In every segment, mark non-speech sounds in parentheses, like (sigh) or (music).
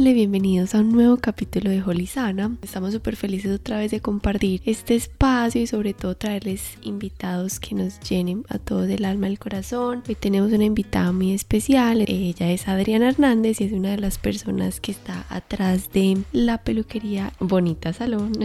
Démosle bienvenidos a un nuevo capítulo de Holizana. Estamos súper felices otra vez de compartir este espacio y sobre todo traerles invitados que nos llenen a todos del alma y el corazón. Hoy tenemos una invitada muy especial. Ella es Adriana Hernández y es una de las personas que está atrás de la peluquería Bonita Salón. (laughs)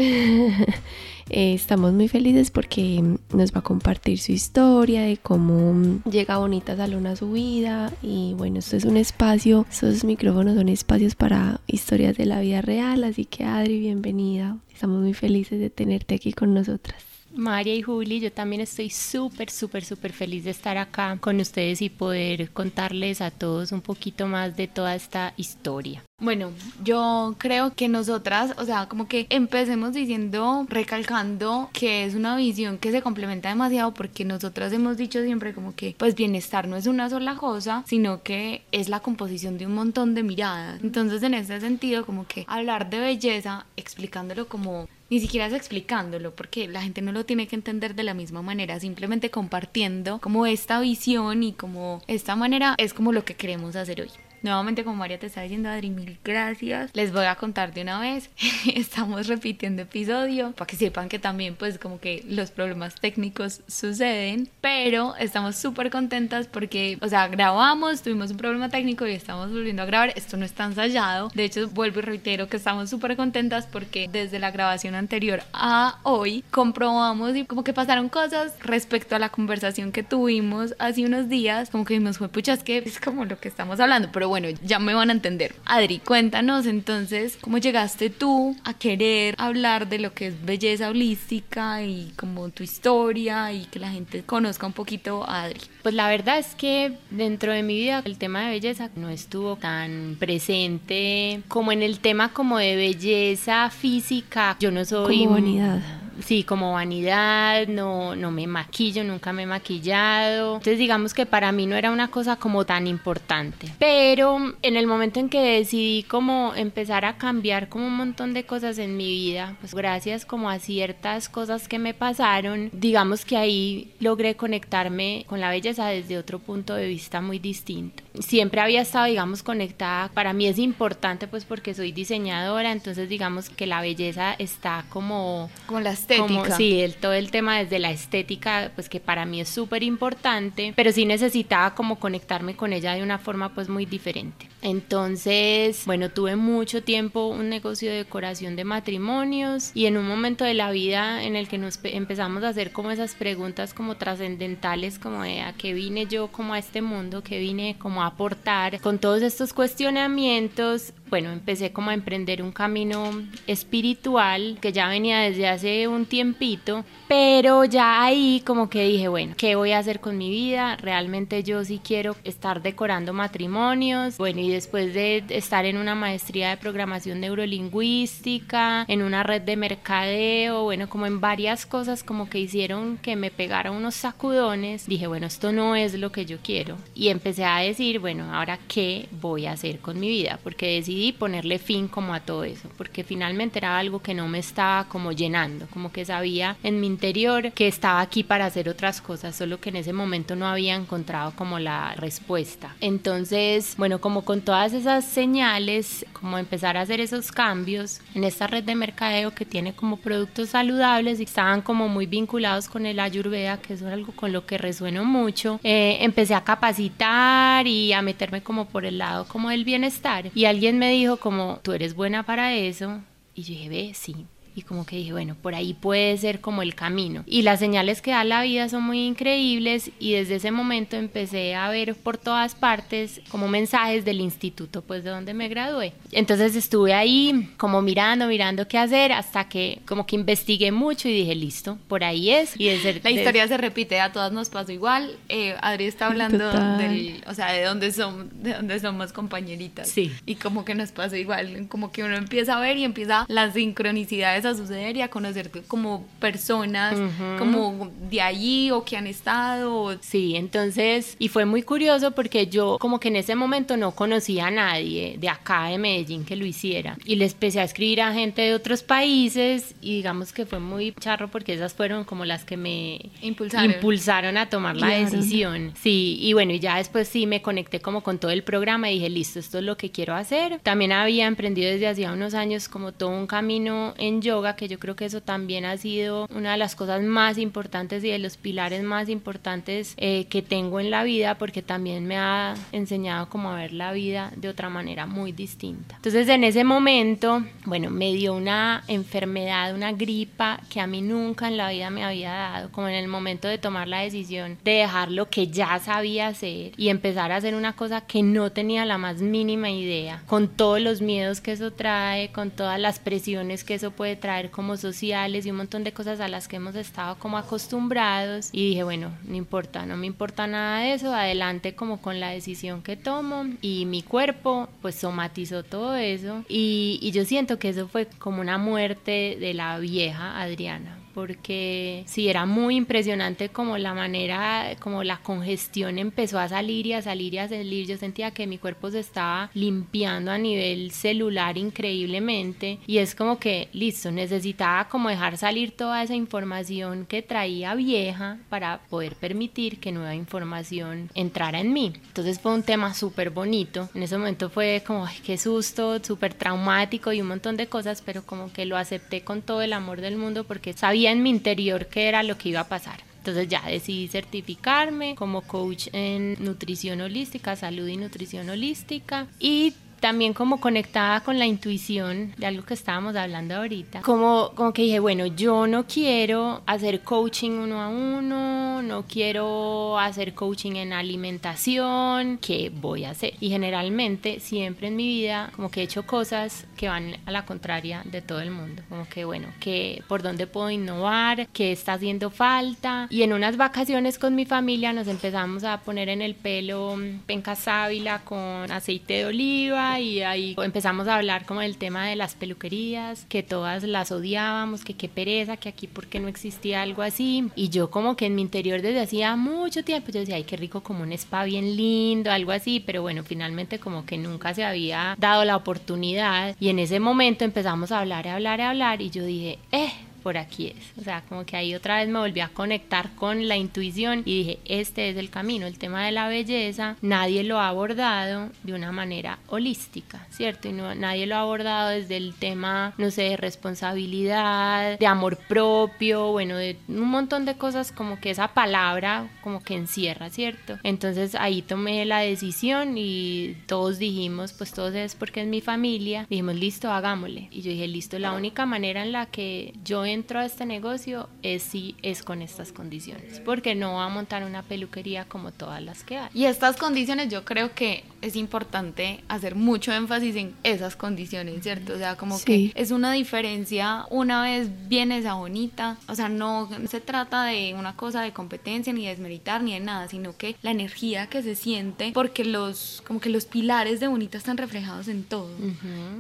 Eh, estamos muy felices porque nos va a compartir su historia de cómo llega Bonita Salón a su vida y bueno, esto es un espacio, estos micrófonos son espacios para historias de la vida real, así que Adri, bienvenida. Estamos muy felices de tenerte aquí con nosotras. María y Juli, yo también estoy súper, súper, súper feliz de estar acá con ustedes y poder contarles a todos un poquito más de toda esta historia. Bueno, yo creo que nosotras, o sea, como que empecemos diciendo, recalcando que es una visión que se complementa demasiado porque nosotras hemos dicho siempre como que pues bienestar no es una sola cosa, sino que es la composición de un montón de miradas. Entonces, en ese sentido, como que hablar de belleza, explicándolo como ni siquiera es explicándolo, porque la gente no lo tiene que entender de la misma manera, simplemente compartiendo como esta visión y como esta manera es como lo que queremos hacer hoy. Nuevamente, como María te está diciendo, Adri, mil gracias. Les voy a contar de una vez. (laughs) Estamos repitiendo episodio para que sepan que también, pues, como que los problemas técnicos suceden. Pero estamos súper contentas porque, o sea, grabamos, tuvimos un problema técnico y estamos volviendo a grabar. Esto no está ensayado. De hecho, vuelvo y reitero que estamos súper contentas porque desde la grabación anterior a hoy comprobamos y como que pasaron cosas respecto a la conversación que tuvimos hace unos días. Como que vimos, fue pucha, es que es como lo que estamos hablando. Pero bueno, ya me van a entender. Adri, cuéntanos entonces cómo llegaste tú a querer hablar de lo que es belleza holística y como tu historia y que la gente conozca un poquito a Adri. Pues la verdad es que dentro de mi vida el tema de belleza no estuvo tan presente como en el tema como de belleza física. Yo no soy... Como vanidad sí, como vanidad, no, no me maquillo, nunca me he maquillado. Entonces digamos que para mí no era una cosa como tan importante. Pero en el momento en que decidí como empezar a cambiar como un montón de cosas en mi vida, pues gracias como a ciertas cosas que me pasaron, digamos que ahí logré conectarme con la belleza desde otro punto de vista muy distinto. Siempre había estado, digamos, conectada. Para mí es importante pues porque soy diseñadora, entonces digamos que la belleza está como... Como las estética. sí, el, todo el tema desde la estética, pues que para mí es súper importante, pero sí necesitaba como conectarme con ella de una forma pues muy diferente. Entonces, bueno, tuve mucho tiempo un negocio de decoración de matrimonios y en un momento de la vida en el que nos empezamos a hacer como esas preguntas como trascendentales, como de a qué vine yo como a este mundo, qué vine como a aportar, con todos estos cuestionamientos, bueno, empecé como a emprender un camino espiritual que ya venía desde hace un tiempito, pero ya ahí como que dije, bueno, ¿qué voy a hacer con mi vida? Realmente yo sí quiero estar decorando matrimonios. Bueno, y después de estar en una maestría de programación neurolingüística, en una red de mercadeo, bueno, como en varias cosas como que hicieron que me pegara unos sacudones, dije, bueno, esto no es lo que yo quiero. Y empecé a decir, bueno, ahora qué voy a hacer con mi vida, porque decidí ponerle fin como a todo eso, porque finalmente era algo que no me estaba como llenando, como que sabía en mi interior que estaba aquí para hacer otras cosas, solo que en ese momento no había encontrado como la respuesta. Entonces, bueno, como con todas esas señales, como empezar a hacer esos cambios en esta red de mercadeo que tiene como productos saludables y estaban como muy vinculados con el ayurveda, que es algo con lo que resueno mucho, eh, empecé a capacitar y a meterme como por el lado como del bienestar y alguien me dijo como, tú eres buena para eso. Y yo dije, ve, sí, y como que dije, bueno, por ahí puede ser como el camino. Y las señales que da la vida son muy increíbles y desde ese momento empecé a ver por todas partes como mensajes del instituto pues de donde me gradué. Entonces estuve ahí como mirando, mirando qué hacer hasta que como que investigué mucho y dije, listo, por ahí es. Y desde, la historia se repite, a todas nos pasó igual. Eh, Adri está hablando del, o sea, de dónde somos, de dónde somos compañeritas. Sí. Y como que nos pasó igual, como que uno empieza a ver y empieza las sincronicidades a suceder y a conocer como personas como de allí o que han estado. Sí, entonces, y fue muy curioso porque yo como que en ese momento no conocía a nadie de acá de Medellín que lo hiciera y le empecé a escribir a gente de otros países y digamos que fue muy charro porque esas fueron como las que me impulsaron, impulsaron a tomar la decisión. Sí, y bueno, y ya después sí me conecté como con todo el programa y dije, listo, esto es lo que quiero hacer. También había emprendido desde hacía unos años como todo un camino en yoga, que yo creo que eso también ha sido una de las cosas más importantes y de los pilares más importantes eh, que tengo en la vida, porque también me ha enseñado como a ver la vida de otra manera muy distinta. Entonces en ese momento, bueno, me dio una enfermedad, una gripa que a mí nunca en la vida me había dado, como en el momento de tomar la decisión de dejar lo que ya sabía hacer y empezar a hacer una cosa que no tenía la más mínima idea, con todos los miedos que eso trae, con todas las presiones que eso puede traer como sociales y un montón de cosas a las que hemos estado como acostumbrados. Y dije, bueno, no importa, no me importa nada de eso, adelante como con la decisión que tomo y mi cuerpo pues somatizó todo eso. Y, y yo siento que eso fue como una muerte de la vieja Adriana porque sí era muy impresionante como la manera, como la congestión empezó a salir y a salir y a salir. Yo sentía que mi cuerpo se estaba limpiando a nivel celular increíblemente y es como que, listo, necesitaba como dejar salir toda esa información que traía vieja para poder permitir que nueva información entrara en mí. Entonces fue un tema súper bonito. En ese momento fue como, ay, qué susto, súper traumático y un montón de cosas, pero como que lo acepté con todo el amor del mundo porque sabía en mi interior qué era lo que iba a pasar. Entonces ya decidí certificarme como coach en nutrición holística, salud y nutrición holística y también como conectada con la intuición de algo que estábamos hablando ahorita, como, como que dije, bueno, yo no quiero hacer coaching uno a uno, no quiero hacer coaching en alimentación, ¿qué voy a hacer? Y generalmente siempre en mi vida como que he hecho cosas que van a la contraria de todo el mundo, como que bueno, que por dónde puedo innovar, qué está haciendo falta. Y en unas vacaciones con mi familia nos empezamos a poner en el pelo penca sábila con aceite de oliva y ahí empezamos a hablar como del tema de las peluquerías, que todas las odiábamos, que qué pereza, que aquí porque no existía algo así. Y yo como que en mi interior desde hacía mucho tiempo yo decía, ay, qué rico como un spa bien lindo, algo así, pero bueno, finalmente como que nunca se había dado la oportunidad y en ese momento empezamos a hablar, a hablar, a hablar y yo dije, eh, por aquí es. O sea, como que ahí otra vez me volví a conectar con la intuición y dije, este es el camino, el tema de la belleza, nadie lo ha abordado de una manera holística, ¿cierto? Y no, nadie lo ha abordado desde el tema, no sé, de responsabilidad, de amor propio, bueno, de un montón de cosas como que esa palabra como que encierra, ¿cierto? Entonces ahí tomé la decisión y todos dijimos, pues todos es porque es mi familia, dijimos, listo, hagámosle. Y yo dije, listo, la única manera en la que yo entro a este negocio es si es con estas condiciones, porque no va a montar una peluquería como todas las que hay. Y estas condiciones yo creo que es importante hacer mucho énfasis en esas condiciones, ¿cierto? O sea, como que es una diferencia una vez vienes a Bonita, o sea, no se trata de una cosa de competencia ni de desmeritar ni de nada, sino que la energía que se siente, porque los, como que los pilares de Bonita están reflejados en todo.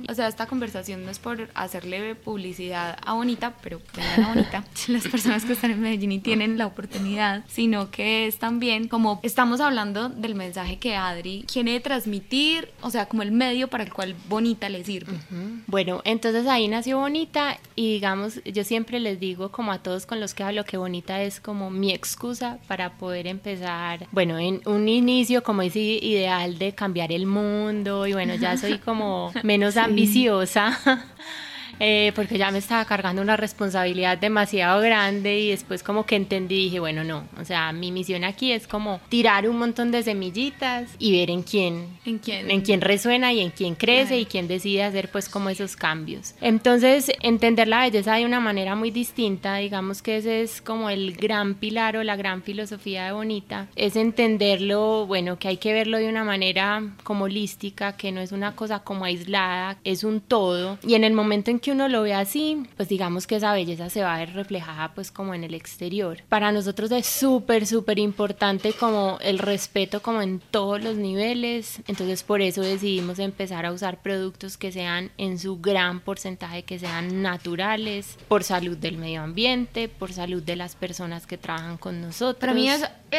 O sea, esta conversación no es por hacerle publicidad a Bonita, pero la bonita, (laughs) las personas que están en Medellín y tienen la oportunidad, sino que es también como estamos hablando del mensaje que Adri quiere transmitir, o sea, como el medio para el cual Bonita le sirve. Bueno, entonces ahí nació Bonita y digamos, yo siempre les digo como a todos con los que hablo que Bonita es como mi excusa para poder empezar, bueno, en un inicio como ese ideal de cambiar el mundo y bueno, ya soy como (laughs) menos ambiciosa. (laughs) Eh, porque ya me estaba cargando una responsabilidad demasiado grande y después como que entendí, dije, bueno, no, o sea, mi misión aquí es como tirar un montón de semillitas y ver en quién, en quién, en quién resuena y en quién crece y quién decide hacer pues como esos cambios. Entonces, entender la belleza de una manera muy distinta, digamos que ese es como el gran pilar o la gran filosofía de Bonita, es entenderlo, bueno, que hay que verlo de una manera como holística, que no es una cosa como aislada, es un todo. Y en el momento en que uno lo ve así, pues digamos que esa belleza se va a ver reflejada pues como en el exterior. Para nosotros es súper, súper importante como el respeto como en todos los niveles, entonces por eso decidimos empezar a usar productos que sean en su gran porcentaje, que sean naturales, por salud del medio ambiente, por salud de las personas que trabajan con nosotros.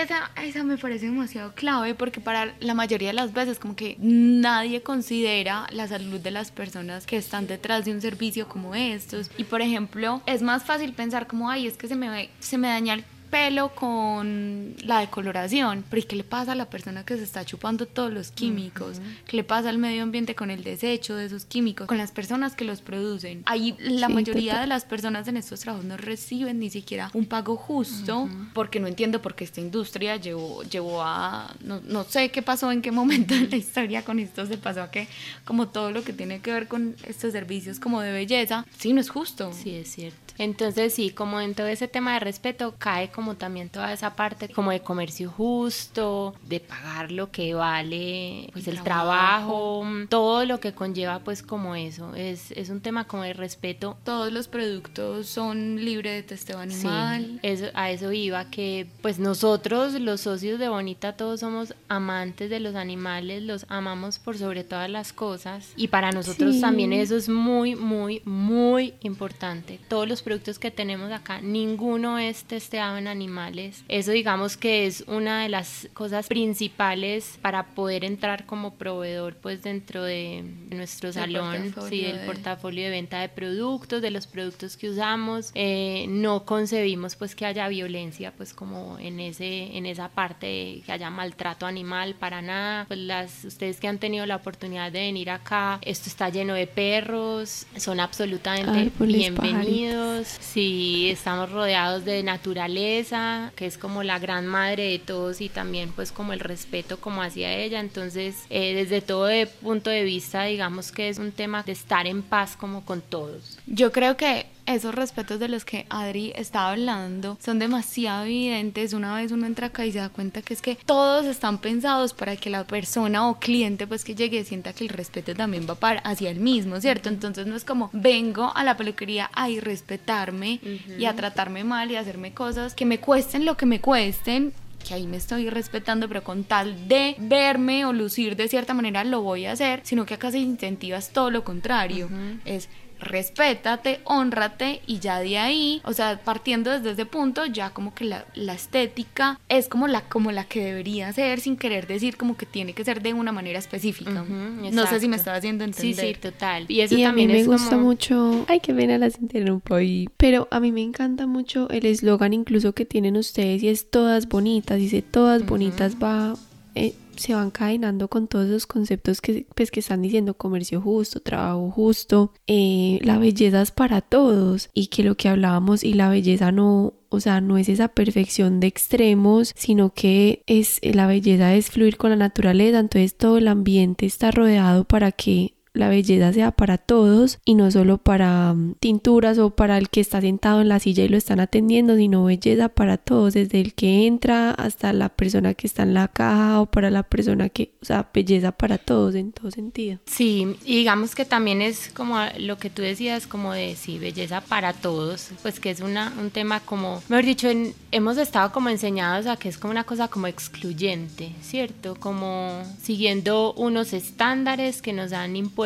Esa, esa me parece demasiado clave porque para la mayoría de las veces como que nadie considera la salud de las personas que están detrás de un servicio como estos. Y por ejemplo, es más fácil pensar como, ay, es que se me, se me daña el pelo con la decoloración, pero ¿y qué le pasa a la persona que se está chupando todos los químicos? ¿Qué le pasa al medio ambiente con el desecho de esos químicos? Con las personas que los producen. Ahí la mayoría de las personas en estos trabajos no reciben ni siquiera un pago justo, porque no entiendo por qué esta industria llevó, llevó a, no, no sé qué pasó, en qué momento en la historia con esto se pasó a que como todo lo que tiene que ver con estos servicios como de belleza, sí, no es justo. Sí, es cierto. Entonces sí, como en todo ese tema de respeto cae como también toda esa parte como de comercio justo, de pagar lo que vale pues el, trabajo. todo lo que conlleva pues como eso. Es, es un tema como de respeto. Todos los productos son libres de testeo animal. Sí, a eso iba que pues nosotros los socios de Bonita todos somos amantes de los animales, los amamos por sobre todas las cosas y para nosotros también eso es muy, muy, muy importante. Todos los productos que tenemos acá, ninguno es testeado en animales. Eso digamos que es una de las cosas principales para poder entrar como proveedor pues dentro de nuestro salón, sí, del portafolio de venta de productos, de los productos que usamos. Eh, no concebimos pues que haya violencia pues como en ese en esa parte que haya maltrato animal para nada. Pues las ustedes que han tenido la oportunidad de venir acá, esto está lleno de perros, son absolutamente bienvenidos. Sí, estamos rodeados de naturaleza, que es como la gran madre de todos y también pues como el respeto como hacia ella. Entonces, eh, desde todo punto de vista, digamos que es un tema de estar en paz como con todos. Yo creo que esos respetos de los que Adri estaba hablando son demasiado evidentes. Una vez uno entra acá y se da cuenta que es que todos están pensados para que la persona o cliente pues que llegue sienta que el respeto también va para hacia el mismo, ¿cierto? Entonces no es como vengo a la peluquería a irrespetarme y a tratarme mal y a hacerme cosas que me cuesten lo que me cuesten que ahí me estoy respetando, pero con tal de verme o lucir de cierta manera lo voy a hacer, sino que acá se incentivas todo lo contrario. Es respétate, honrate y ya de ahí, o sea, partiendo desde ese punto, ya como que la, la, estética es como la, como la que debería ser sin querer decir como que tiene que ser de una manera específica. no sé si me estaba haciendo entender. Sí, sí, total. Y eso también a mí me gusta mucho, ay, qué pena las interrumpo ahí, pero a mí me encanta mucho el eslogan incluso que tienen ustedes y es todas bonitas, dice todas bonitas va... Eh, se van cadenando con todos esos conceptos que, pues, que están diciendo comercio justo, trabajo justo, eh, la belleza es para todos y que lo que hablábamos y la belleza no, o sea, no es esa perfección de extremos, sino que es la belleza es fluir con la naturaleza, entonces todo el ambiente está rodeado para que la belleza sea para todos y no solo para mm, tinturas o para el que está sentado en la silla y lo están atendiendo, sino belleza para todos, desde el que entra hasta la persona que está en la caja o para la persona que, o sea, belleza para todos en todo sentido. Sí, y digamos que también es como lo que tú decías, como de, sí, belleza para todos, pues que es una, un tema como, mejor dicho, hemos estado como enseñados a que es como una cosa como excluyente, ¿cierto? Como siguiendo unos estándares que nos han impuesto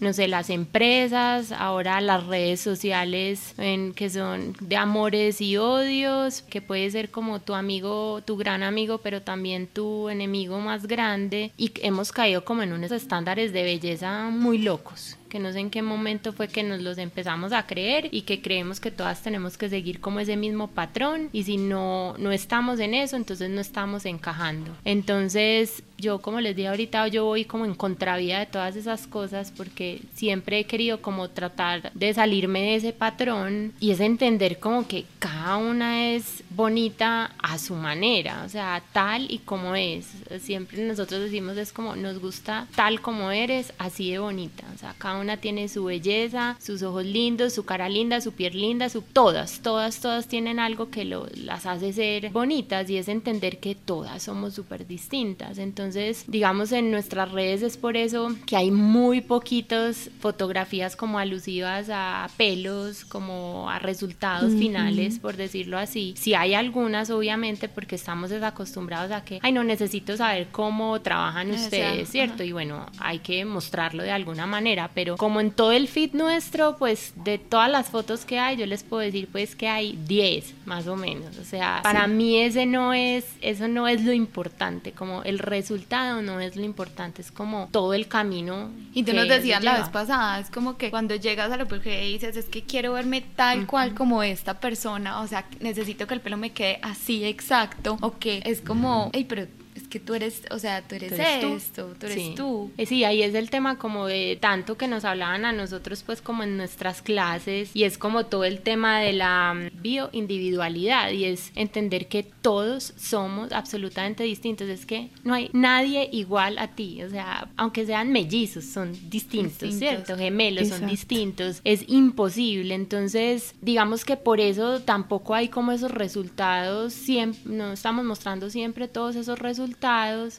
no sé, las empresas, ahora las redes sociales en, que son de amores y odios, que puede ser como tu amigo, tu gran amigo, pero también tu enemigo más grande. Y hemos caído como en unos estándares de belleza muy locos que no sé en qué momento fue que nos los empezamos a creer y que creemos que todas tenemos que seguir como ese mismo patrón y si no no estamos en eso, entonces no estamos encajando. Entonces, yo como les dije ahorita, yo voy como en contravía de todas esas cosas porque siempre he querido como tratar de salirme de ese patrón y es entender como que cada una es bonita a su manera, o sea, tal y como es. Siempre nosotros decimos es como nos gusta tal como eres, así de bonita, o sea, cada una tiene su belleza, sus ojos lindos, su cara linda, su piel linda, su todas, todas, todas tienen algo que lo, las hace ser bonitas y es entender que todas somos súper distintas. Entonces Entonces, digamos, en nuestras redes es por eso que hay muy poquitas fotografías como alusivas a pelos, como a resultados finales, por decirlo así. Si hay algunas, obviamente, porque estamos desacostumbrados a que, ay, no necesito saber cómo trabajan ustedes, ¿cierto? Y bueno, hay que mostrarlo de alguna manera, pero como en todo el feed nuestro, pues de todas las fotos que hay, yo les puedo decir pues que hay 10 más o menos. O sea, para mí ese no es, eso no es lo importante, como el resultado no es lo importante, es como todo el camino. Y tú nos decías la vez pasada, es como que cuando llegas a lo que dices, es que quiero verme tal cual como esta persona, o sea, necesito que el pelo me quede así exacto, o que es como, hey, pero que tú eres, o sea, tú eres, esto, tú, eres tú. Eh, sí, ahí es el tema como de tanto que nos hablaban a nosotros pues como en nuestras clases y es como todo el tema de la mm, bioindividualidad y es entender que todos somos absolutamente distintos, es que no hay nadie igual a ti, o sea, aunque sean mellizos, son distintos, ¿cierto? Gemelos son distintos, es imposible, entonces digamos que por eso tampoco hay como esos resultados, siempre, no estamos mostrando siempre todos esos resultados,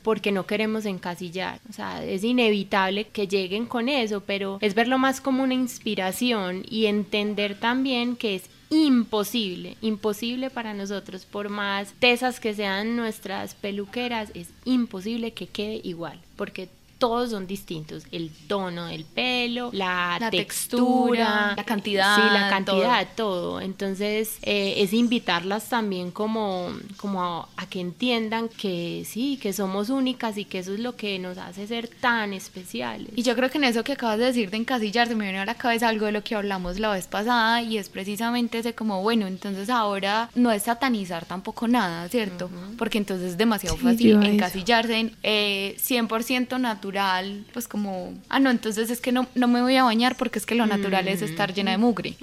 porque no queremos encasillar. O sea, es inevitable que lleguen con eso, pero es verlo más como una inspiración y entender también que es imposible, imposible para nosotros, por más tesas que sean nuestras peluqueras, es imposible que quede igual, porque todos son distintos. El tono del pelo, la, textura, la cantidad. Sí, la cantidad, todo. Entonces, eh, es invitarlas también como, como a, que entiendan que sí, que somos únicas y que eso es lo que nos hace ser tan especiales. Y yo creo que en eso que acabas de decir de encasillarse me viene a la cabeza algo de lo que hablamos la vez pasada y es precisamente ese como, bueno, entonces ahora no es satanizar tampoco nada, ¿cierto? Porque entonces es demasiado fácil encasillarse en 100% eh, natural pues como, ah, no, entonces es que no, no me voy a bañar porque es que lo natural es estar llena de mugre.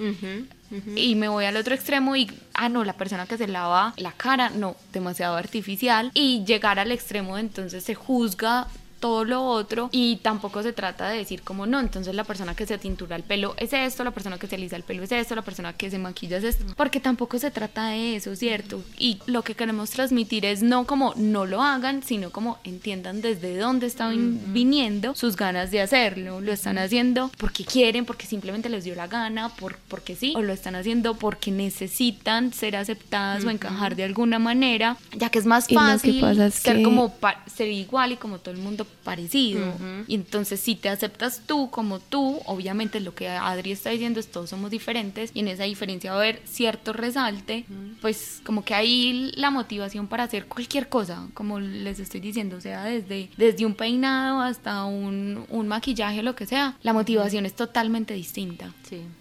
Y me voy al otro extremo y, ah, no, la persona que se lava la cara, no, demasiado artificial. Y llegar al extremo, entonces se juzga todo lo otro y tampoco se trata de decir como no, entonces la persona que se tintura el pelo es esto, la persona que se alisa el pelo es esto, la persona que se maquilla es esto, porque tampoco se trata de eso, ¿cierto? Y lo que queremos transmitir es no como no lo hagan, sino como entiendan desde dónde están viniendo sus ganas de hacerlo, lo están haciendo porque quieren, porque simplemente les dio la gana, por, porque sí, o lo están haciendo porque necesitan ser aceptadas o encajar de alguna manera, ya que es más fácil ser como ser igual y como todo el mundo parecido. Y entonces si te aceptas tú como tú, obviamente lo que Adri está diciendo es todos somos diferentes y en esa diferencia va a haber cierto resalte, pues como que hay la motivación para hacer cualquier cosa, como les estoy diciendo, o sea, desde, desde un peinado hasta un, un maquillaje, lo que sea, la motivación es totalmente distinta.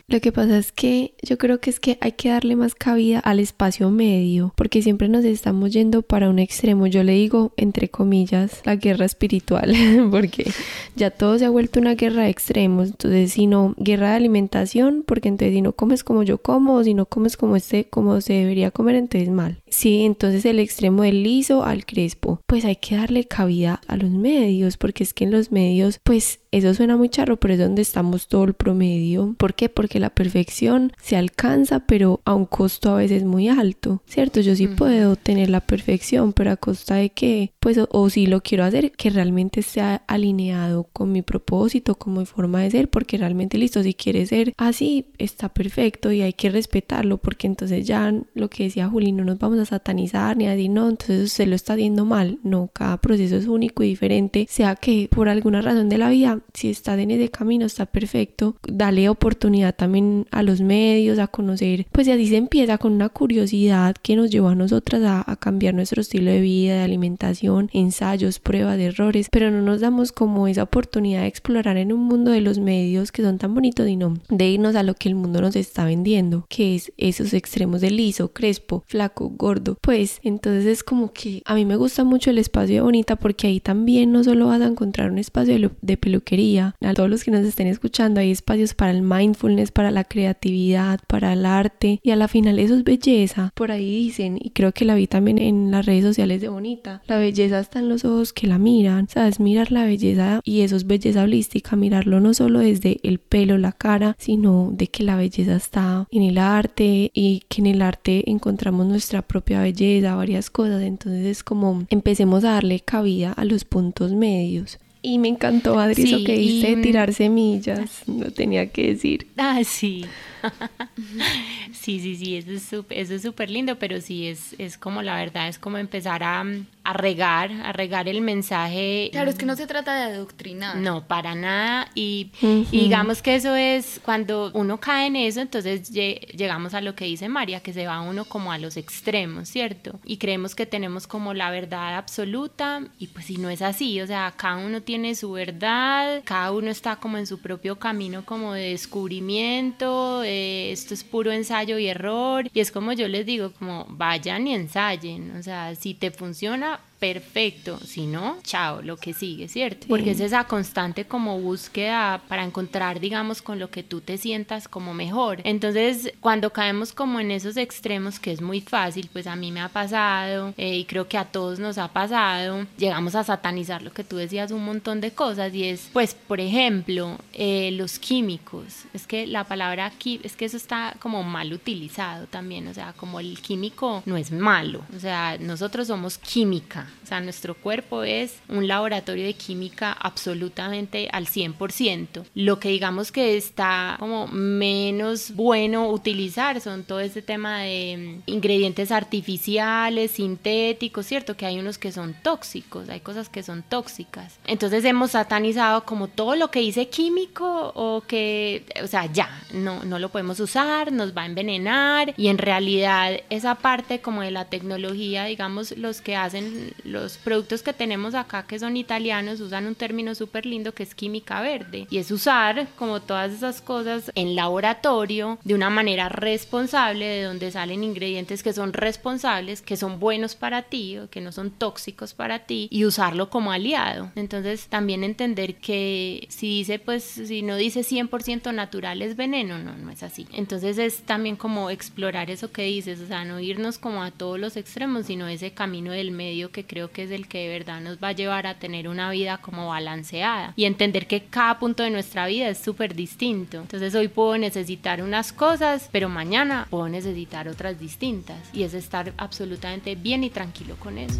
Lo que pasa es que yo creo que es que hay que darle más cabida al espacio medio, porque siempre nos estamos yendo para un extremo, yo le digo entre comillas, la guerra espiritual (laughs) porque ya todo se ha vuelto una guerra de extremos. Entonces, si no, guerra de alimentación, porque entonces si no comes como yo como, o si no comes como este, como se debería comer, entonces mal. Sí, entonces el extremo del liso al crespo, pues hay que darle cabida a los medios, porque es que en los medios, pues eso suena muy charro, pero es donde estamos todo el promedio. ¿Por qué? Porque la perfección se alcanza, pero a un costo a veces muy alto, ¿cierto? Yo sí puedo tener la perfección, pero a costa de que, pues, o, si lo quiero hacer, que realmente sea alineado con mi propósito, con mi forma de ser, porque realmente listo, si quiere ser así, está perfecto y hay que respetarlo, porque entonces ya lo que decía Juli, no nos vamos a satanizar ni a decir, no, entonces se lo está haciendo mal. No, cada proceso es único y diferente, sea que por alguna razón de la vida si estás en ese camino está perfecto, dale oportunidad también a los medios, a conocer, pues así se empieza con una curiosidad que nos llevó a nosotras a, cambiar nuestro estilo de vida, de alimentación, ensayos, pruebas, errores, pero no nos damos como esa oportunidad de explorar en un mundo de los medios que son tan bonitos y no de irnos a lo que el mundo nos está vendiendo, que es esos extremos de liso, crespo, flaco, gordo, pues entonces es como que a mí me gusta mucho el espacio de Bonita porque ahí también no solo vas a encontrar un espacio de, peluquería, quería. A todos los que nos estén escuchando, hay espacios para el mindfulness, para la creatividad, para el arte y a la final eso es belleza. Por ahí dicen, y creo que la vi también en las redes sociales de Bonita, la belleza está en los ojos que la miran, sabes, mirar la belleza y eso es belleza holística, mirarlo no solo desde el pelo, la cara, sino de que la belleza está en el arte y que en el arte encontramos nuestra propia propia belleza, varias cosas. Entonces es como empecemos a darle cabida a los puntos medios. Y me encantó, Adri, eso que dice tirar semillas. (laughs) No tenía que decir. Ah, sí. (laughs) sí, sí, sí, eso es súper eso es lindo, pero sí, es, es como la verdad, es como empezar a, a regar, a regar el mensaje. Claro, es que no se trata de adoctrinar. No, para nada. Y, digamos que eso es cuando uno cae en eso, entonces llegamos a lo que dice María, que se va uno como a los extremos, ¿cierto? Y creemos que tenemos como la verdad absoluta y pues si no es así, o sea, cada uno tiene su verdad, cada uno está como en su propio camino como de descubrimiento, esto es puro ensayo y error y es como yo les digo, como vayan y ensayen, o sea, si te funciona, perfecto, si no, chao, lo que sigue, ¿cierto? Porque es esa constante como búsqueda para encontrar, digamos, con lo que tú te sientas como mejor. Entonces, cuando caemos como en esos extremos, que es muy fácil, pues a mí me ha pasado eh, y creo que a todos nos ha pasado, llegamos a satanizar lo que tú decías, un montón de cosas y es, pues, por ejemplo, eh, los químicos. Es que la palabra aquí, es que eso está como mal utilizado también, o sea, como el químico no es malo, o sea, nosotros somos química o sea, nuestro cuerpo es un laboratorio de química absolutamente al 100%. Lo que digamos que está como menos bueno utilizar son todo este tema de mm, ingredientes artificiales, sintéticos, ¿cierto? Que hay unos que son tóxicos, hay cosas que son tóxicas. Entonces hemos satanizado como todo lo que dice químico o que, o sea, ya, no, no lo podemos usar, nos va a envenenar y en realidad esa parte como de la tecnología, digamos, los que hacen los productos que tenemos acá que son italianos usan un término súper lindo que es química verde y es usar como todas esas cosas en laboratorio de una manera responsable de donde salen ingredientes que son responsables, que son buenos para ti o que no son tóxicos para ti y usarlo como aliado. Entonces también entender que si dice pues si no dice 100% natural es veneno, no, no es así. Entonces es también como explorar eso que dices, o sea, no irnos como a todos los extremos, sino ese camino del medio que creo que es el que de verdad nos va a llevar a tener una vida como balanceada y entender que cada punto de nuestra vida es súper distinto. Entonces hoy puedo necesitar unas cosas, pero mañana puedo necesitar otras distintas y es estar absolutamente bien y tranquilo con eso.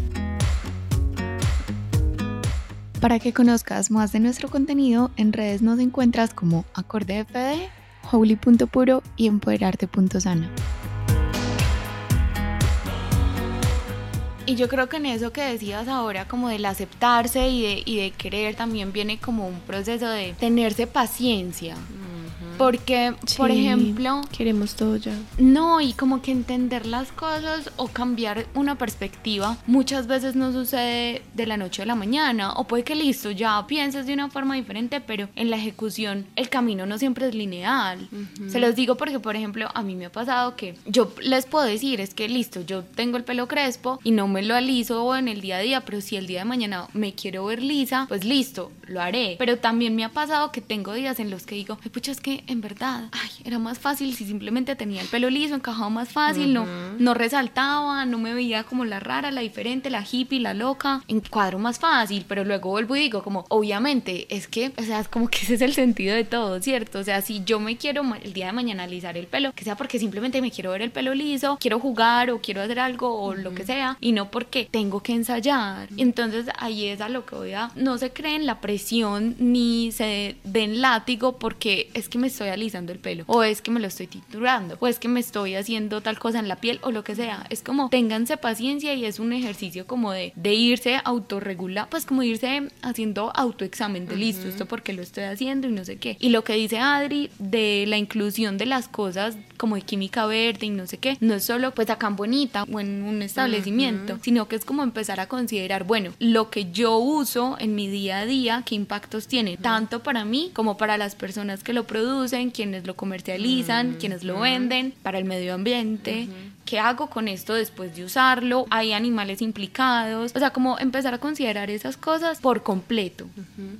Para que conozcas más de nuestro contenido, en redes nos encuentras como Acorde FD, Holy.puro y Empoderarte.sana. Y yo creo que en eso que decías ahora, como del aceptarse y de, y de querer, también viene como un proceso de tenerse paciencia. Porque, por ejemplo... Queremos todo ya. No, y como que entender las cosas o cambiar una perspectiva muchas veces no sucede de la noche a la mañana. O puede que listo, ya pienses de una forma diferente, pero en la ejecución el camino no siempre es lineal. Se los digo porque, por ejemplo, a mí me ha pasado que yo les puedo decir, es que listo, yo tengo el pelo crespo y no me lo aliso en el día a día, pero si el día de mañana me quiero ver lisa, pues listo, lo haré. Pero también me ha pasado que tengo días en los que digo, ay, pucha, es que en verdad, ay, era más fácil si simplemente tenía el pelo liso, encajado más fácil, no, no resaltaba, no me veía como la rara, la diferente, la hippie, la loca, en cuadro más fácil, pero luego vuelvo y digo como, obviamente, es que, o sea, es como que ese es el sentido de todo, ¿cierto? O sea, si yo me quiero el día de mañana alisar el pelo, que sea porque simplemente me quiero ver el pelo liso, quiero jugar o quiero hacer algo o lo que sea, y no porque tengo que ensayar. Entonces ahí es a lo que voy a, no se creen la presión ni se den látigo porque es que me estoy alisando el pelo, o es que me lo estoy titurando, o es que me estoy haciendo tal cosa en la piel, o lo que sea. Es como, ténganse paciencia y es un ejercicio como de, de irse autorregular, pues como irse haciendo autoexamen de listo, esto porque lo estoy haciendo y no sé qué. Y lo que dice Adri de la inclusión de las cosas como de química verde y no sé qué, no es solo pues acá en Bonita o en un establecimiento, sino que es como empezar a considerar, bueno, lo que yo uso en mi día a día, qué impactos tiene, tanto para mí como para las personas que lo producen, quienes lo comercializan, quienes lo venden, para el medio ambiente, ¿qué hago con esto después de usarlo? ¿Hay animales implicados? O sea, como empezar a considerar esas cosas por completo.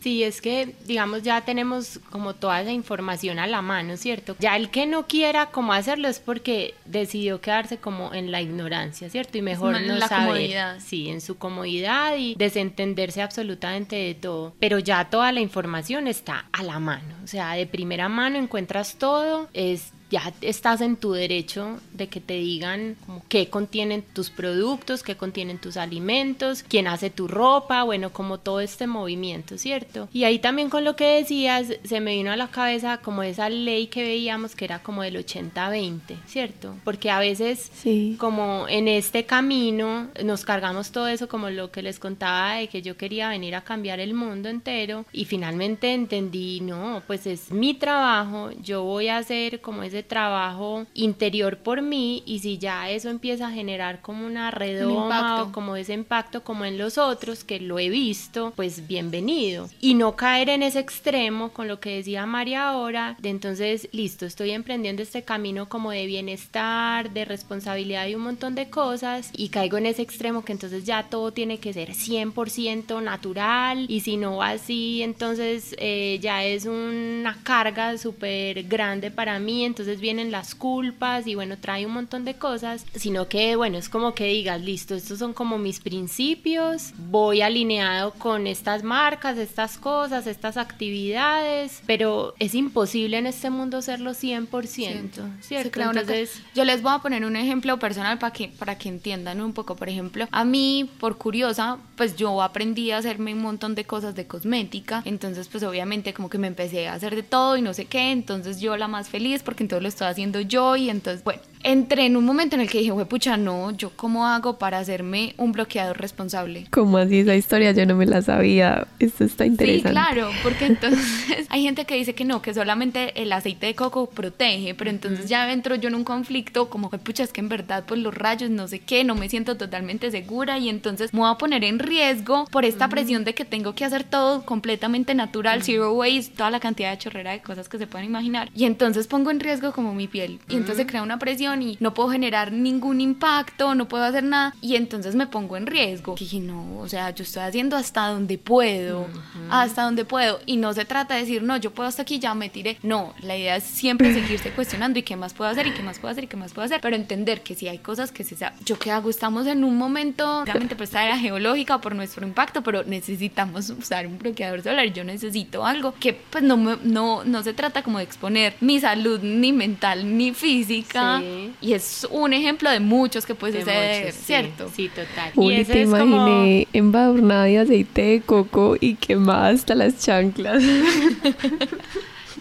Sí, es que, digamos, ya tenemos como toda esa información a la mano, ¿cierto? Ya el que no quiera cómo hacerlo es porque decidió quedarse como en la ignorancia, ¿cierto? Y mejor no la saber. Comodidad. Sí, en su comodidad y desentenderse absolutamente de todo. Pero ya toda la información está a la mano. O sea, de primera mano encuentras todo, es ya estás en tu derecho de que te digan como qué contienen tus productos, qué contienen tus alimentos, quién hace tu ropa, bueno, como todo este movimiento, ¿cierto? Y ahí también con lo que decías, se me vino a la cabeza como esa ley que veíamos que era como del 80-20, ¿cierto? Porque a veces sí. como en este camino nos cargamos todo eso como lo que les contaba de que yo quería venir a cambiar el mundo entero y finalmente entendí, no, pues es mi trabajo, yo voy a hacer como ese trabajo interior por mí y si ya eso empieza a generar como una redoma o como ese impacto como en los otros que lo he visto, pues bienvenido. Y no caer en ese extremo con lo que decía María ahora, de entonces, listo, estoy emprendiendo este camino como de bienestar, de responsabilidad y un montón de cosas y caigo en ese extremo que entonces ya todo tiene que ser 100% natural y si no así, entonces eh, ya es una carga súper grande para mí, entonces vienen las culpas y bueno, trae un montón de cosas, sino que bueno, es como que digas, listo, estos son como mis principios, voy alineado con estas marcas, estas cosas, estas actividades, pero es imposible en este mundo serlo 100%, ¿cierto? Entonces, yo les voy a poner un ejemplo personal para que, para que entiendan un poco, por ejemplo, a mí, por curiosa, pues yo aprendí a hacerme un montón de cosas de cosmética, entonces pues obviamente como que me empecé a hacer de todo y no sé qué, entonces yo la más feliz porque entonces lo estoy haciendo yo y entonces bueno, entré en un momento en el que dije, pucha, no, yo cómo hago para hacerme un bloqueador responsable. ¿Cómo así esa historia? Yo no me la sabía, esto está interesante. Sí, claro, porque (laughs) entonces hay gente que dice que no, que solamente el aceite de coco protege, pero entonces ya entro yo en un conflicto como pucha, es que en verdad pues los rayos, no sé qué, no me siento totalmente segura y entonces me voy a poner en riesgo por esta presión de que tengo que hacer todo completamente natural, zero waste, toda la cantidad de chorrera de cosas que se puedan imaginar. Y entonces pongo en riesgo como mi piel. Y entonces crea una presión y no puedo generar ningún impacto, no puedo hacer nada. Y entonces me pongo en riesgo. Y dije, no, o sea, yo estoy haciendo hasta donde puedo, hasta donde puedo. Y no se trata de decir, no, yo puedo hasta aquí, ya me tiré. No, la idea es siempre seguirse cuestionando y qué más puedo hacer y qué más puedo hacer y qué más puedo hacer. Pero entender que si hay cosas que se... Yo qué hago, estamos en un momento, realmente pues era geológica por nuestro impacto, pero necesitamos usar un bloqueador solar. Yo necesito algo que pues no, no, no se trata como de exponer mi salud ni mental ni física. Y es un ejemplo de muchos que puede suceder, ¿cierto? Sí, total. y te imaginé como... embadurnada de aceite de coco y quemada hasta las chanclas. (laughs)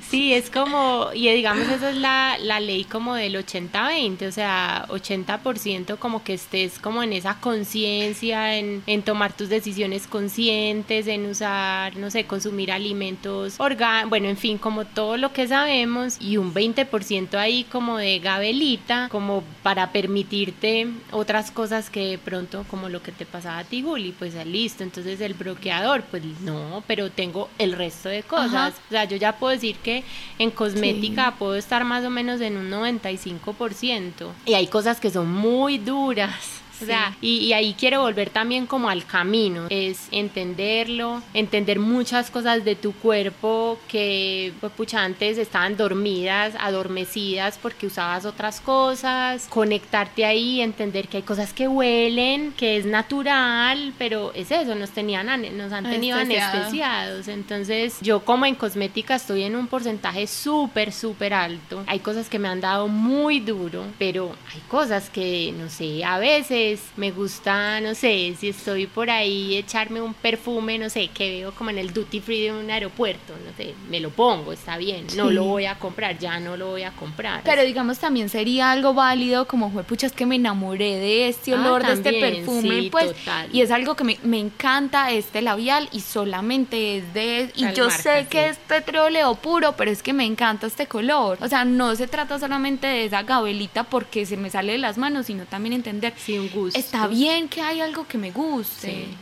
Sí, es como, y digamos, esa es la, la ley como del 80-20, o sea, 80% como que estés como en esa conciencia, en, en, tomar tus decisiones conscientes, en usar, no sé, consumir alimentos orgánicos, bueno, en fin, como todo lo que sabemos, y un 20% ahí como de gabelita, como para permitirte otras cosas que de pronto, como lo que te pasaba a ti, Juli, pues listo, entonces el bloqueador, pues no, pero tengo el resto de cosas, o sea, yo ya puedo decir que en cosmética puedo estar más o menos en un 95%. Y hay cosas que son muy duras o sea, y, ahí quiero volver también como al camino, es entenderlo, entender muchas cosas de tu cuerpo que, pues, pucha, antes estaban dormidas, adormecidas porque usabas otras cosas, conectarte ahí, entender que hay cosas que huelen, que es natural, pero es eso, nos tenían, nos han tenido anestesiados. Entonces, yo como en cosmética estoy en un porcentaje súper, súper alto. Hay cosas que me han dado muy duro, pero hay cosas que, no sé, a veces me gusta, no sé, si estoy por ahí echarme un perfume, no sé, que veo como en el duty free de un aeropuerto, no sé, me lo pongo, está bien, no lo voy a comprar, ya no lo voy a comprar. Pero digamos también sería algo válido como fue, pucha, es que me enamoré de este ah, olor, de este perfume, pues, y es algo que me, me, encanta este labial y solamente es de, y yo sé que es petróleo puro, pero es que me encanta este color, o sea, no se trata solamente de esa gabelita porque se me sale de las manos, sino también entender sí, un Está bien que hay algo que me guste. Sí,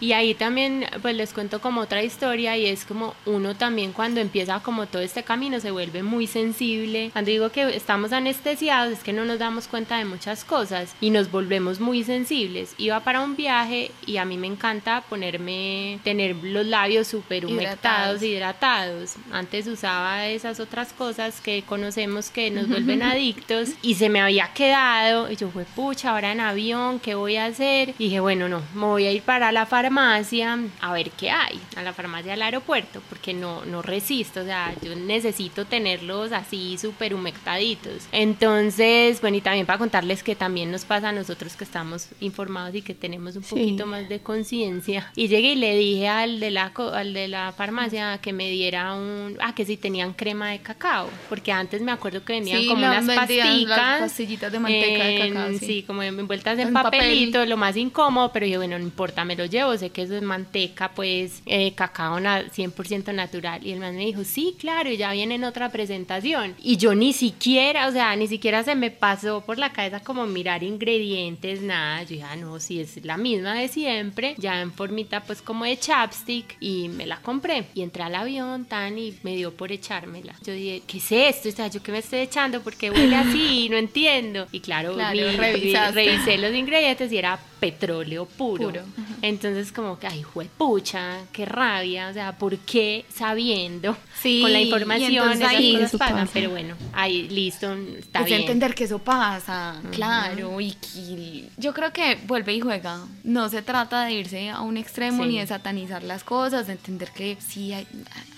y ahí también pues les cuento como otra historia y es como uno también cuando empieza como todo este camino se vuelve muy sensible. Cuando digo que estamos anestesiados es que no nos damos cuenta de muchas cosas y nos volvemos muy sensibles. Iba para un viaje y a mí me encanta ponerme, tener los labios súper humectados, hidratados. Antes usaba esas otras cosas que conocemos que nos (laughs) vuelven adictos y se me había quedado y yo fue pucha, ahora en avión avión, ¿qué voy a hacer? Y dije, bueno, no, me voy a ir para la farmacia a ver qué hay, a la farmacia del aeropuerto, porque no, no resisto, o sea, yo necesito tenerlos así súper humectaditos. Entonces, bueno, y también para contarles que también nos pasa a nosotros que estamos informados y que tenemos un poquito más de conciencia. Y llegué y le dije al de la, al de la farmacia que me diera un, ah, que si tenían crema de cacao, porque antes me acuerdo que venían como unas pasticas. pastillitas de manteca de cacao. Sí. como envueltas en, papelito, lo más incómodo, pero yo, bueno, no importa, me lo llevo, sé que eso es manteca, pues, eh, cacao 100% natural. Y el man me dijo, sí, claro, y ya viene en otra presentación. Y yo ni siquiera, o sea, ni siquiera se me pasó por la cabeza como mirar ingredientes, nada. Yo dije, ah, no, si es la misma de siempre, ya en formita, pues, como de chapstick, y me la compré. Y entré al avión, tan, y me dio por echármela. Yo dije, ¿qué es esto? O sea, ¿yo qué me estoy echando? Porque huele así, (laughs) no entiendo. Y claro, claro revisé los ingredientes y era petróleo puro. Entonces como que, ay, pucha, qué rabia, o sea, ¿por qué sabiendo con la información esas ahí, cosas pasan? Pero bueno, ahí listo, está es bien. entender que eso pasa, claro, y, yo creo que vuelve y juega. No se trata de irse a un extremo ni de satanizar las cosas, de entender que sí hay,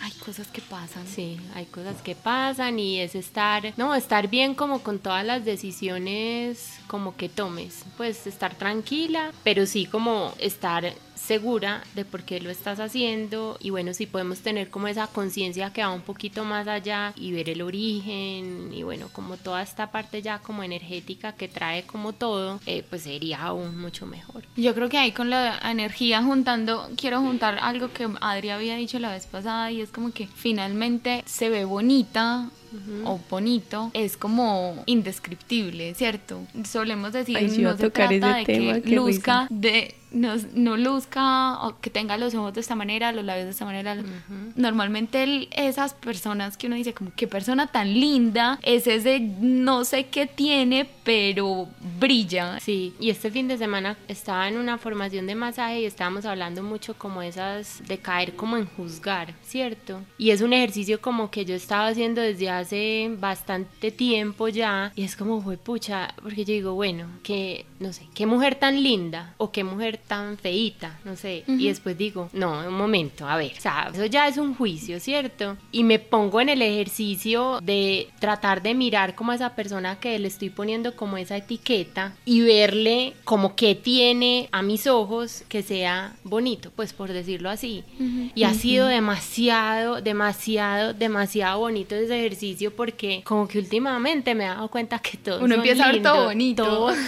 hay cosas que pasan. Sí, hay cosas que pasan y es estar, no, estar bien como con todas las decisiones como que tomes, pues estar tranquila, pero sí como estar segura de por qué lo estás haciendo y bueno, si podemos tener como esa conciencia que va un poquito más allá y ver el origen y bueno, como toda esta parte ya como energética que trae como todo, eh, pues sería aún mucho mejor. Yo creo que ahí con la energía juntando, quiero juntar algo que Adri había dicho la vez pasada y es como que finalmente se ve bonita o bonito es como indescriptible, ¿cierto? Solemos decir, no se trata de que luzca de no, no, luzca o que tenga los ojos de esta manera, los labios de esta manera. Normalmente esas personas que uno dice como qué persona tan linda, es ese no sé qué tiene, pero brilla. Sí, y este fin de semana estaba en una formación de masaje y estábamos hablando mucho como esas de caer como en juzgar, ¿cierto? Y es un ejercicio como que yo estaba haciendo desde hace bastante tiempo ya y es como fue pucha, porque yo digo, bueno, que no sé, qué mujer tan linda o qué mujer tan feita, no sé. Y después digo, no, un momento, a ver, o sea, eso ya es un juicio, ¿cierto? Y me pongo en el ejercicio de tratar de mirar como a esa persona que le estoy poniendo como esa etiqueta y verle como que tiene a mis ojos que sea bonito, pues por decirlo así. Y ha sido demasiado, demasiado, demasiado bonito ese ejercicio porque como que últimamente me he dado cuenta que todo uno empieza a ver todo bonito. (laughs)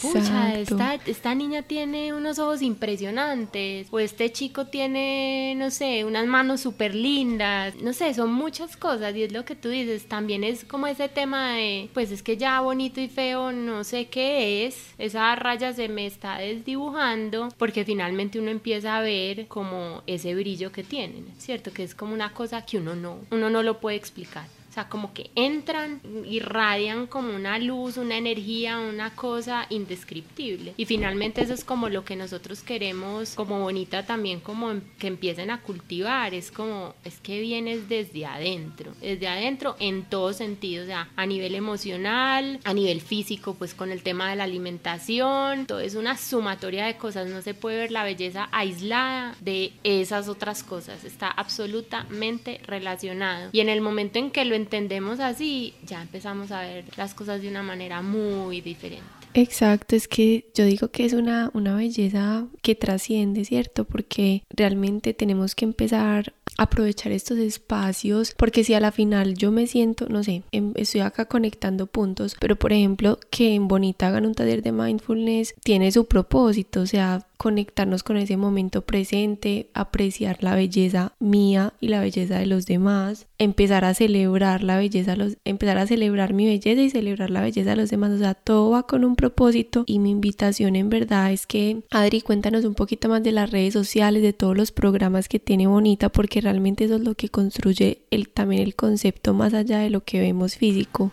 Pucha, esta, esta niña tiene unos ojos impresionantes, o este chico tiene, no sé, unas manos súper lindas, no sé, son muchas cosas y es lo que tú dices, también es como ese tema de, pues es que ya bonito y feo, no sé qué es, esa raya se me está desdibujando, porque finalmente uno empieza a ver como ese brillo que tienen, ¿cierto? Que es como una cosa que uno no, uno no lo puede explicar. O sea, como que entran, irradian como una luz, una energía, una cosa indescriptible. Y finalmente eso es como lo que nosotros queremos, como bonita también, como em, que empiecen a cultivar. Es como, es que vienes desde adentro, desde adentro en todo sentido, o sea, a nivel emocional, a nivel físico, pues con el tema de la alimentación, todo es una sumatoria de cosas. No se puede ver la belleza aislada de esas otras cosas. Está absolutamente relacionado. Y en el momento en que lo entendemos así, ya empezamos a ver las cosas de una manera muy diferente. Exacto, es que yo digo que es una, una belleza que trasciende, ¿cierto? Porque realmente tenemos que empezar aprovechar estos espacios, porque si a la final yo me siento, no sé, em, estoy acá conectando puntos, pero por ejemplo que en Bonita hagan un taller de mindfulness tiene su propósito, o sea, conectarnos con ese momento presente, apreciar la belleza mía y la belleza de los demás, empezar a celebrar la belleza, los, empezar a celebrar mi belleza y celebrar la belleza de los demás, o sea, todo va con un propósito y mi invitación en verdad es que, Adri, cuéntanos un poquito más de las redes sociales, de todos los programas que tiene Bonita, porque realmente eso es lo que construye el, también el concepto más allá de lo que vemos físico.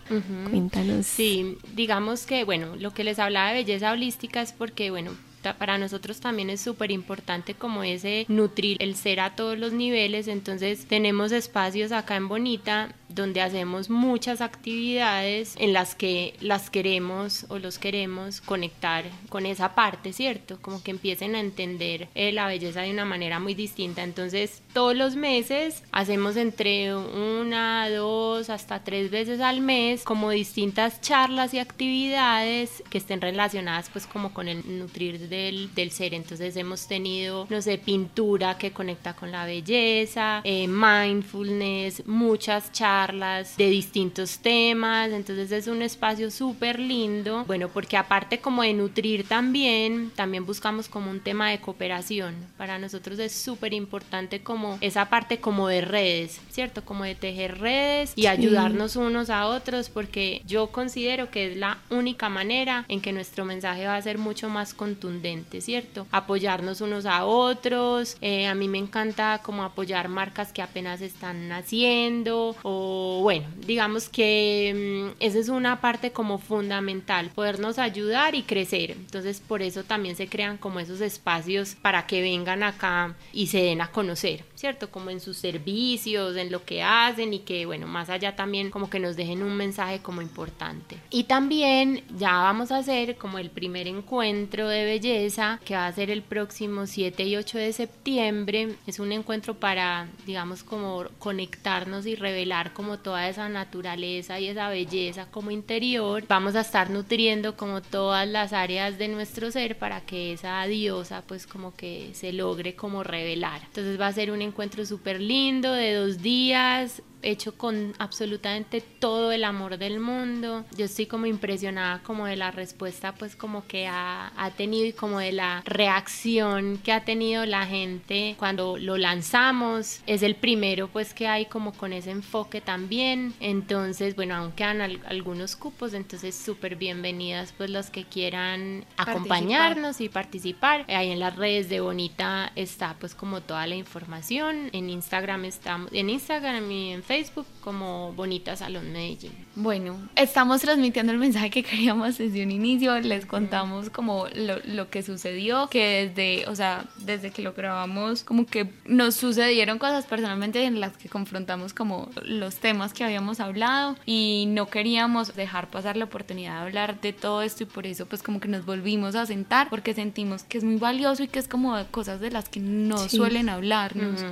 Cuéntanos. Sí, digamos que, bueno, lo que les hablaba de belleza holística es porque, bueno, para nosotros también es súper importante como ese nutrir el ser a todos los niveles, entonces tenemos espacios acá en Bonita donde hacemos muchas actividades en las que las queremos o los queremos conectar con esa parte, ¿cierto? Como que empiecen a entender eh, la belleza de una manera muy distinta. Entonces, todos los meses hacemos entre una, dos, hasta tres veces al mes como distintas charlas y actividades que estén relacionadas pues como con el nutrir del, del ser. Entonces, hemos tenido, no sé, pintura que conecta con la belleza, eh, mindfulness, muchas charlas de distintos temas, entonces es un espacio súper lindo, bueno, porque aparte como de nutrir también, también buscamos como un tema de cooperación, para nosotros es súper importante como esa parte como de redes, ¿cierto? Como de tejer redes y ayudarnos unos a otros, porque yo considero que es la única manera en que nuestro mensaje va a ser mucho más contundente, ¿cierto? Apoyarnos unos a otros, eh, a mí me encanta como apoyar marcas que apenas están naciendo o bueno, digamos que mm, esa es una parte como fundamental, podernos ayudar y crecer. Entonces por eso también se crean como esos espacios para que vengan acá y se den a conocer, ¿cierto? Como en sus servicios, en lo que hacen y que bueno, más allá también como que nos dejen un mensaje como importante. Y también ya vamos a hacer como el primer encuentro de belleza que va a ser el próximo 7 y 8 de septiembre. Es un encuentro para, digamos, como conectarnos y revelar como toda esa naturaleza y esa belleza como interior, vamos a estar nutriendo como todas las áreas de nuestro ser para que esa diosa pues como que se logre como revelar. Entonces va a ser un encuentro súper lindo de dos días, hecho con absolutamente todo el amor del mundo. Yo estoy como impresionada como de la respuesta pues como que ha, ha, tenido y como de la reacción que ha tenido la gente cuando lo lanzamos. Es el primero pues que hay como con ese enfoque también. Entonces bueno, aún quedan algunos cupos, entonces súper bienvenidas pues los que quieran acompañarnos y participar. Ahí en las redes de Bonita está pues como toda la información. En Instagram estamos, en Instagram y en Facebook como Bonita Salón Medellín. Bueno, estamos transmitiendo el mensaje que queríamos desde un inicio, les contamos como lo, lo, que sucedió, que desde, o sea, desde que lo grabamos, como que nos sucedieron cosas personalmente en las que confrontamos como los temas que habíamos hablado y no queríamos dejar pasar la oportunidad de hablar de todo esto y por eso pues como que nos volvimos a sentar porque sentimos que es muy valioso y que es como cosas de las que no suelen hablarnos.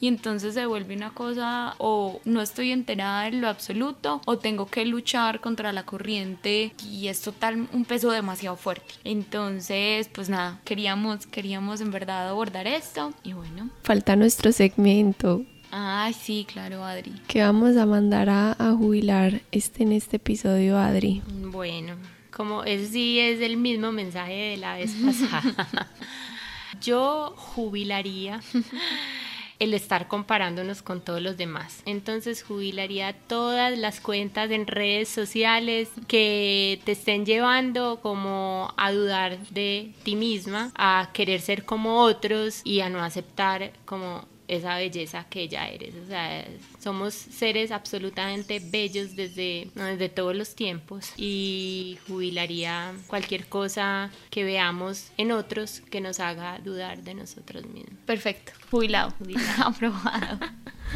Y entonces se vuelve una cosa o no estoy enterada en lo absoluto o tengo que luchar contra la corriente y es total un peso demasiado fuerte. Entonces, pues nada, queríamos, queríamos en verdad abordar esto y bueno. Falta nuestro segmento. Ah, sí, claro, Adri. Que vamos a mandar a, jubilar este en este episodio, Adri. Bueno, como es sí es el mismo mensaje de la vez (laughs) pasada. Yo jubilaría el estar comparándonos con todos los demás. Entonces jubilaría todas las cuentas en redes sociales que te estén llevando como a dudar de ti misma, a querer ser como otros y a no aceptar como esa belleza que ya eres. O sea, somos seres absolutamente bellos desde, desde todos los tiempos y jubilaría cualquier cosa que veamos en otros que nos haga dudar de nosotros mismos. Perfecto, jubilado, jubilado. (laughs) aprobado.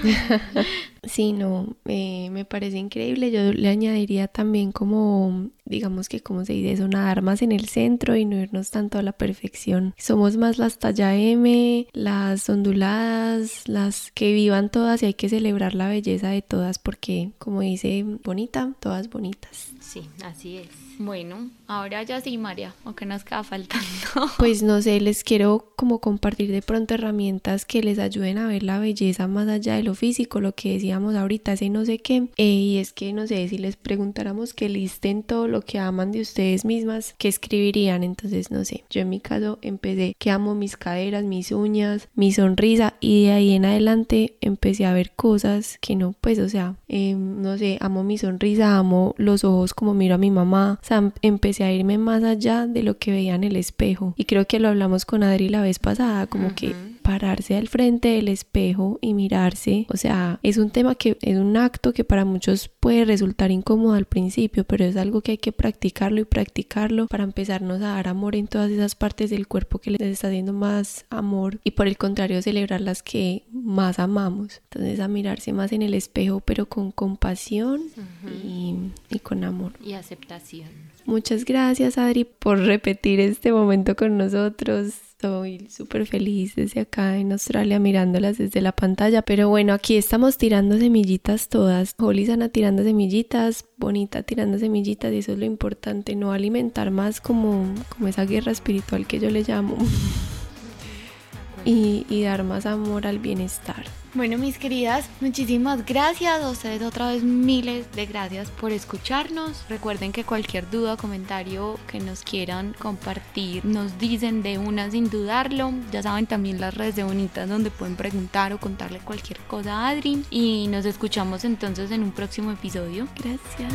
(laughs) Sí, no, eh, me parece increíble. Yo le añadiría también como, digamos que como se dice eso, nadar más en el centro y no irnos tanto a la perfección. Somos más las talla M, las onduladas, las que vivan todas y hay que celebrar la belleza de todas porque, como dice Bonita, todas bonitas. Sí, así es. Bueno, ahora ya sí, María, ¿o qué nos queda faltando? (laughs) Pues no sé, les quiero como compartir de pronto herramientas que les ayuden a ver la belleza más allá de lo físico, lo que decíamos ahorita, ese no sé qué. Eh, y es que no sé, si les preguntáramos que listen todo lo que aman de ustedes mismas, ¿qué escribirían? Entonces, no sé, yo en mi caso empecé que amo mis caderas, mis uñas, mi sonrisa y de ahí en adelante empecé a ver cosas que no, pues, o sea, em, no sé, amo mi sonrisa, amo los ojos como miro a mi mamá, sea, empecé a irme más allá de lo que veía en el espejo. Y creo que lo hablamos con Adri la vez pasada, como que pararse al frente del espejo y mirarse. O sea, es un tema que es un acto que para muchos puede resultar incómodo al principio, pero es algo que hay que practicarlo y practicarlo para empezarnos a dar amor en todas esas partes del cuerpo que les está dando más amor y por el contrario celebrar las que más amamos. Entonces a mirarse más en el espejo, pero con compasión y, y con amor. Y aceptación. Muchas gracias Adri por repetir este momento con nosotros. Estoy súper feliz desde acá en Australia mirándolas desde la pantalla. Pero bueno, aquí estamos tirando semillitas todas. Holly sana tirando semillitas, Bonita tirando semillitas y eso es lo importante, no alimentar más como, como esa guerra espiritual que yo le llamo. (laughs) y, y dar más amor al bienestar. Bueno, mis queridas, muchísimas gracias a ustedes otra vez miles de gracias por escucharnos. Recuerden que cualquier duda o comentario que nos quieran compartir nos dicen de una sin dudarlo. Ya saben también las redes de Bonitas donde pueden preguntar o contarle cualquier cosa a Adri. Y nos escuchamos entonces en un próximo episodio. Gracias.